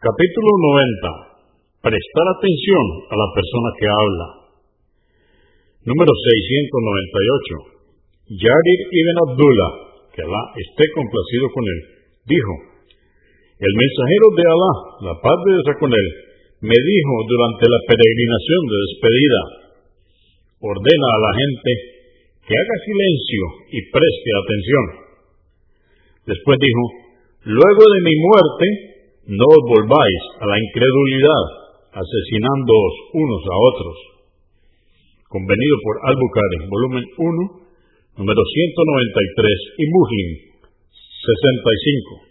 Capítulo 90. Prestar atención a la persona que habla. Número 698. Yarir ibn Abdullah, que Alá esté complacido con él, dijo, el mensajero de Alá, la paz de Dios con él, me dijo durante la peregrinación de despedida, ordena a la gente que haga silencio y preste atención. Después dijo, luego de mi muerte, no os volváis a la incredulidad, asesinándoos unos a otros. Convenido por Al-Bukhari, volumen 1, número 193 y Muslim 65.